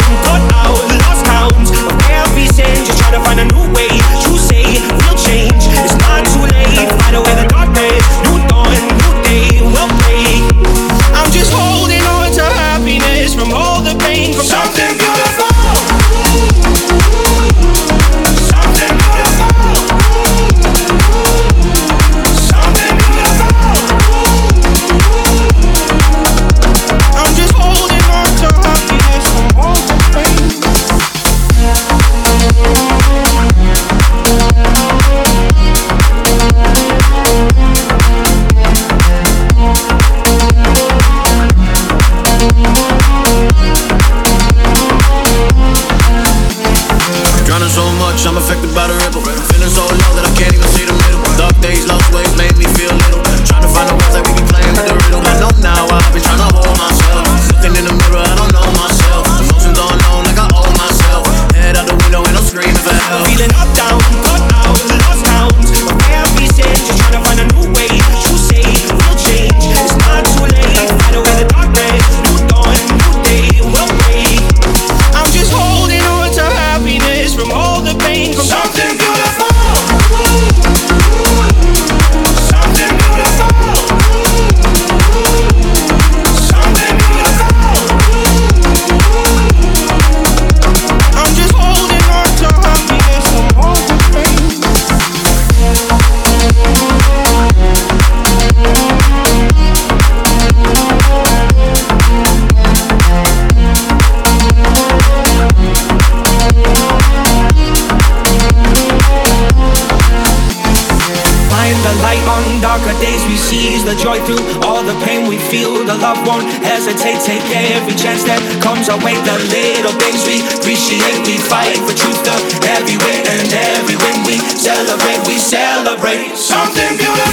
down, cut out, lost count. Of every sin, just try to find a new way. affected by the ripple. Feeling so low that I can't even see the middle. Dark days, lost ways made me feel little. Trying to find a way that we be playing with the riddle. I know now I've been trying to the days we seize, the joy through all the pain we feel. The love won't hesitate, take every chance that comes our way. The little things we appreciate, we fight for truth. The every win and every win we celebrate, we celebrate something beautiful.